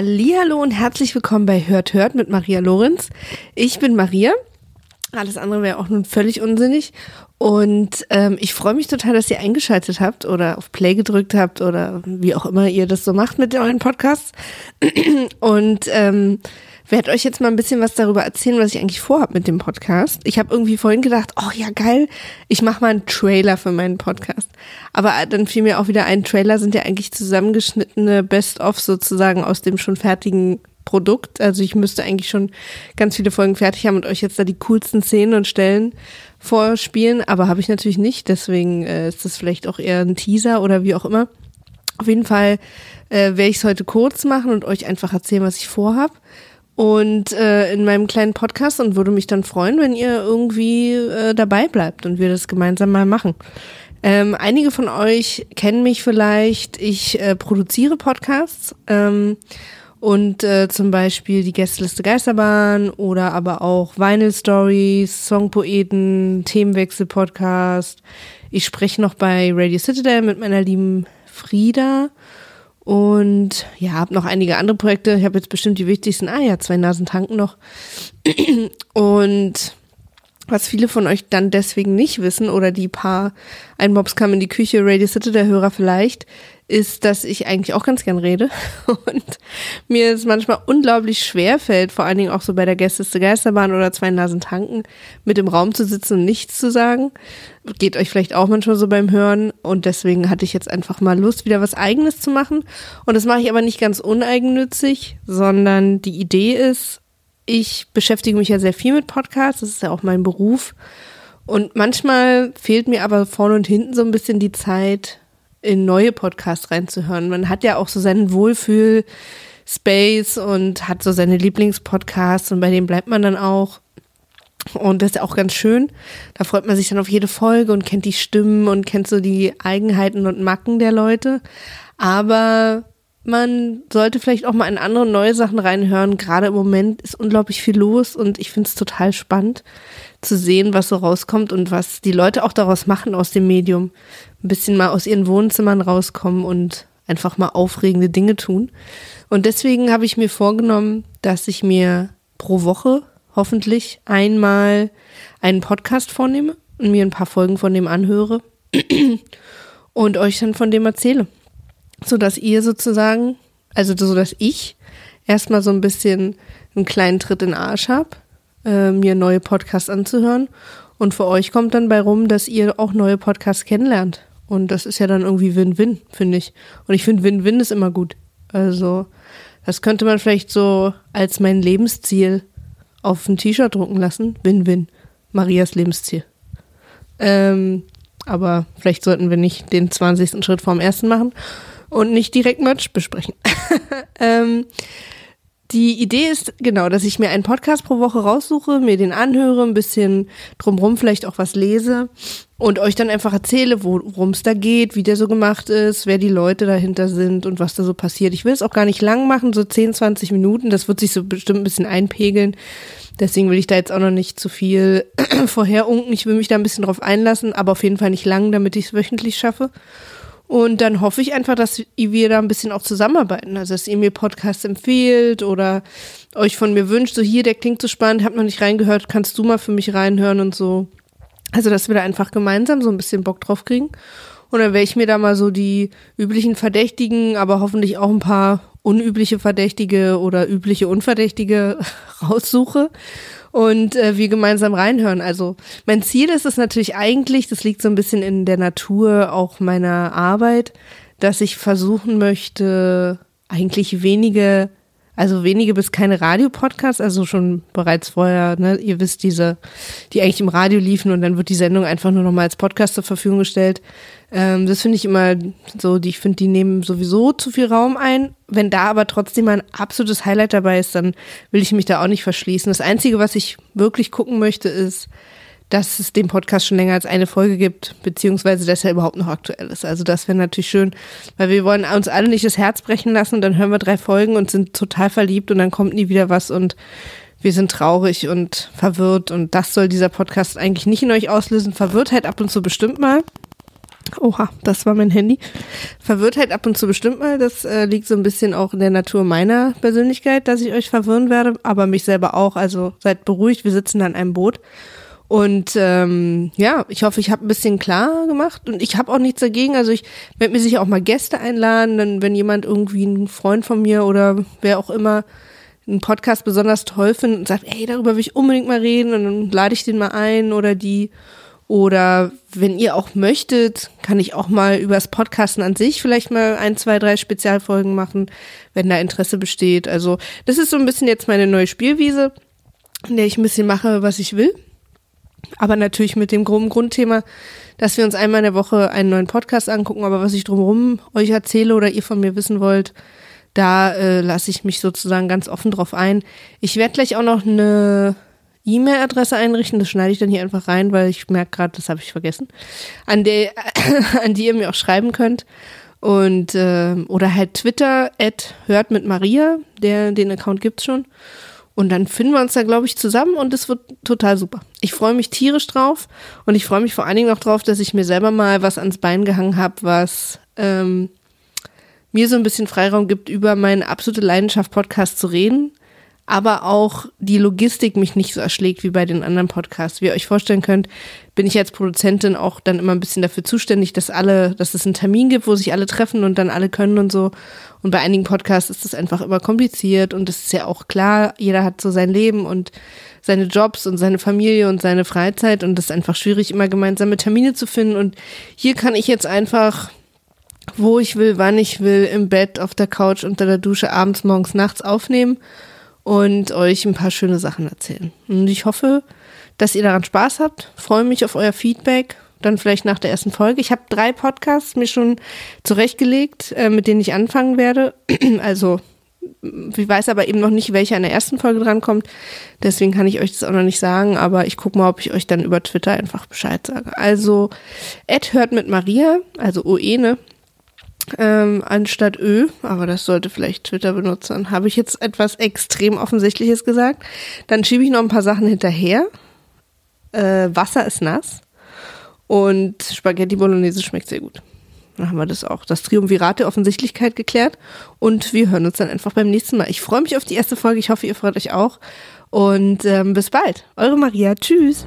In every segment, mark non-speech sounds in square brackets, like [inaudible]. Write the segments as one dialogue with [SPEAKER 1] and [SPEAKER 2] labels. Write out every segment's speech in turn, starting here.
[SPEAKER 1] Hallihallo und herzlich willkommen bei Hört Hört mit Maria Lorenz. Ich bin Maria. Alles andere wäre auch nun völlig unsinnig. Und ähm, ich freue mich total, dass ihr eingeschaltet habt oder auf Play gedrückt habt oder wie auch immer ihr das so macht mit euren Podcasts. Und ähm, werde euch jetzt mal ein bisschen was darüber erzählen, was ich eigentlich vorhabe mit dem Podcast. Ich habe irgendwie vorhin gedacht, oh ja geil, ich mache mal einen Trailer für meinen Podcast. Aber dann fiel mir auch wieder ein, Trailer sind ja eigentlich zusammengeschnittene Best-of sozusagen aus dem schon fertigen Produkt. Also ich müsste eigentlich schon ganz viele Folgen fertig haben und euch jetzt da die coolsten Szenen und Stellen vorspielen, aber habe ich natürlich nicht. Deswegen äh, ist das vielleicht auch eher ein Teaser oder wie auch immer. Auf jeden Fall äh, werde ich es heute kurz machen und euch einfach erzählen, was ich vorhab und äh, in meinem kleinen Podcast und würde mich dann freuen, wenn ihr irgendwie äh, dabei bleibt und wir das gemeinsam mal machen. Ähm, einige von euch kennen mich vielleicht. Ich äh, produziere Podcasts ähm, und äh, zum Beispiel die Gästeliste Geisterbahn oder aber auch Vinyl Stories, Songpoeten, Themenwechsel Podcast. Ich spreche noch bei Radio Citadel mit meiner lieben Frieda und ja, habe noch einige andere Projekte. Ich habe jetzt bestimmt die wichtigsten. Ah ja, zwei Nasen tanken noch. [clears throat] Und was viele von euch dann deswegen nicht wissen oder die paar ein Mobs kam in die Küche, Radio City der Hörer vielleicht, ist, dass ich eigentlich auch ganz gern rede. [laughs] Und mir es manchmal unglaublich schwer fällt, vor allen Dingen auch so bei der Gästeste Geisterbahn oder zwei Nasen tanken, mit im Raum zu sitzen und nichts zu sagen. Geht euch vielleicht auch manchmal so beim Hören. Und deswegen hatte ich jetzt einfach mal Lust, wieder was eigenes zu machen. Und das mache ich aber nicht ganz uneigennützig, sondern die Idee ist, ich beschäftige mich ja sehr viel mit Podcasts, das ist ja auch mein Beruf. Und manchmal fehlt mir aber vorne und hinten so ein bisschen die Zeit, in neue Podcasts reinzuhören. Man hat ja auch so seinen Wohlfühl-Space und hat so seine Lieblingspodcasts und bei dem bleibt man dann auch. Und das ist auch ganz schön. Da freut man sich dann auf jede Folge und kennt die Stimmen und kennt so die Eigenheiten und Macken der Leute. Aber man sollte vielleicht auch mal in andere neue Sachen reinhören. Gerade im Moment ist unglaublich viel los und ich finde es total spannend zu sehen, was so rauskommt und was die Leute auch daraus machen aus dem Medium ein bisschen mal aus ihren Wohnzimmern rauskommen und einfach mal aufregende Dinge tun. Und deswegen habe ich mir vorgenommen, dass ich mir pro Woche hoffentlich einmal einen Podcast vornehme und mir ein paar Folgen von dem anhöre [clears throat] und euch dann von dem erzähle. So dass ihr sozusagen, also so dass ich erstmal so ein bisschen einen kleinen Tritt in den Arsch habe, äh, mir neue Podcasts anzuhören. Und für euch kommt dann bei rum, dass ihr auch neue Podcasts kennenlernt. Und das ist ja dann irgendwie Win-Win, finde ich. Und ich finde, Win-Win ist immer gut. Also, das könnte man vielleicht so als mein Lebensziel auf ein T-Shirt drucken lassen. Win-Win. Marias Lebensziel. Ähm, aber vielleicht sollten wir nicht den 20. Schritt vorm ersten machen und nicht direkt Merch besprechen. [laughs] ähm, die Idee ist genau, dass ich mir einen Podcast pro Woche raussuche, mir den anhöre, ein bisschen drumrum vielleicht auch was lese und euch dann einfach erzähle, worum es da geht, wie der so gemacht ist, wer die Leute dahinter sind und was da so passiert. Ich will es auch gar nicht lang machen, so 10, 20 Minuten, das wird sich so bestimmt ein bisschen einpegeln. Deswegen will ich da jetzt auch noch nicht zu viel [clears throat] vorherunken. Ich will mich da ein bisschen drauf einlassen, aber auf jeden Fall nicht lang, damit ich es wöchentlich schaffe. Und dann hoffe ich einfach, dass wir da ein bisschen auch zusammenarbeiten. Also, dass ihr mir Podcasts empfehlt oder euch von mir wünscht, so hier, der klingt so spannend, hab noch nicht reingehört, kannst du mal für mich reinhören und so. Also, dass wir da einfach gemeinsam so ein bisschen Bock drauf kriegen. Und dann werde ich mir da mal so die üblichen Verdächtigen, aber hoffentlich auch ein paar unübliche Verdächtige oder übliche Unverdächtige [laughs] raussuche und äh, wir gemeinsam reinhören. Also mein Ziel ist es natürlich eigentlich, das liegt so ein bisschen in der Natur auch meiner Arbeit, dass ich versuchen möchte, eigentlich wenige, also wenige bis keine Radiopodcasts, also schon bereits vorher, ne, ihr wisst, diese, die eigentlich im Radio liefen und dann wird die Sendung einfach nur noch mal als Podcast zur Verfügung gestellt, ähm, das finde ich immer so, die, ich finde, die nehmen sowieso zu viel Raum ein. Wenn da aber trotzdem ein absolutes Highlight dabei ist, dann will ich mich da auch nicht verschließen. Das Einzige, was ich wirklich gucken möchte, ist, dass es den Podcast schon länger als eine Folge gibt, beziehungsweise dass er überhaupt noch aktuell ist. Also das wäre natürlich schön, weil wir wollen uns alle nicht das Herz brechen lassen und dann hören wir drei Folgen und sind total verliebt und dann kommt nie wieder was und wir sind traurig und verwirrt und das soll dieser Podcast eigentlich nicht in euch auslösen. Verwirrtheit ab und zu bestimmt mal, Oha, das war mein Handy. Verwirrt halt ab und zu bestimmt mal. Das äh, liegt so ein bisschen auch in der Natur meiner Persönlichkeit, dass ich euch verwirren werde, aber mich selber auch. Also seid beruhigt, wir sitzen an einem Boot. Und ähm, ja, ich hoffe, ich habe ein bisschen klar gemacht und ich habe auch nichts dagegen. Also ich werde mir sicher auch mal Gäste einladen, dann wenn jemand irgendwie ein Freund von mir oder wer auch immer einen Podcast besonders toll findet und sagt, ey, darüber will ich unbedingt mal reden und dann lade ich den mal ein oder die. Oder wenn ihr auch möchtet, kann ich auch mal übers Podcasten an sich vielleicht mal ein, zwei, drei Spezialfolgen machen, wenn da Interesse besteht. Also das ist so ein bisschen jetzt meine neue Spielwiese, in der ich ein bisschen mache, was ich will. Aber natürlich mit dem groben Grundthema, dass wir uns einmal in der Woche einen neuen Podcast angucken. Aber was ich drumherum euch erzähle oder ihr von mir wissen wollt, da äh, lasse ich mich sozusagen ganz offen drauf ein. Ich werde gleich auch noch eine E-Mail-Adresse einrichten. Das schneide ich dann hier einfach rein, weil ich merke gerade, das habe ich vergessen. An, der, [coughs] an die ihr mir auch schreiben könnt. Und äh, oder halt Twitter, at hört mit Maria, der, den Account gibt's schon. Und dann finden wir uns da, glaube ich, zusammen und es wird total super. Ich freue mich tierisch drauf und ich freue mich vor allen Dingen auch drauf, dass ich mir selber mal was ans Bein gehangen habe, was ähm, mir so ein bisschen Freiraum gibt, über meine absolute Leidenschaft Podcast zu reden aber auch die Logistik mich nicht so erschlägt wie bei den anderen Podcasts. Wie ihr euch vorstellen könnt, bin ich als Produzentin auch dann immer ein bisschen dafür zuständig, dass alle, dass es einen Termin gibt, wo sich alle treffen und dann alle können und so. Und bei einigen Podcasts ist das einfach immer kompliziert und es ist ja auch klar, jeder hat so sein Leben und seine Jobs und seine Familie und seine Freizeit und es ist einfach schwierig, immer gemeinsame Termine zu finden. Und hier kann ich jetzt einfach wo ich will, wann ich will, im Bett, auf der Couch, unter der Dusche, abends, morgens, nachts aufnehmen und euch ein paar schöne Sachen erzählen. Und ich hoffe, dass ihr daran Spaß habt. Freue mich auf euer Feedback. Dann vielleicht nach der ersten Folge. Ich habe drei Podcasts mir schon zurechtgelegt, äh, mit denen ich anfangen werde. [clears throat] Also ich weiß aber eben noch nicht, welcher in der ersten Folge drankommt. Deswegen kann ich euch das auch noch nicht sagen, aber ich gucke mal, ob ich euch dann über Twitter einfach Bescheid sage. Also, Ed hört mit Maria, also Oene, ähm, anstatt Ö, aber das sollte vielleicht Twitter benutzen. Habe ich jetzt etwas extrem Offensichtliches gesagt? Dann schiebe ich noch ein paar Sachen hinterher. Äh, Wasser ist nass und Spaghetti Bolognese schmeckt sehr gut. Dann haben wir das auch. Das Triumvirat der Offensichtlichkeit geklärt und wir hören uns dann einfach beim nächsten Mal. Ich freue mich auf die erste Folge. Ich hoffe, ihr freut euch auch. Und ähm, bis bald. Eure Maria. Tschüss.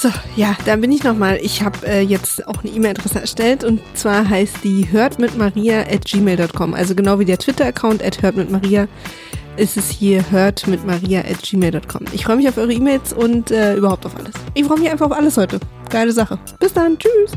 [SPEAKER 1] So, ja, da bin ich nochmal. Ich habe äh, jetzt auch eine E-Mail-Adresse erstellt und zwar heißt die hörtmitmaria at gmail.com. Also genau wie der Twitter-Account at hörtmitmaria ist es hier hörtmitmaria at gmail.com. Ich freue mich auf eure E-Mails und äh, überhaupt auf alles. Ich freue mich einfach auf alles heute. Geile Sache. Bis dann. Tschüss.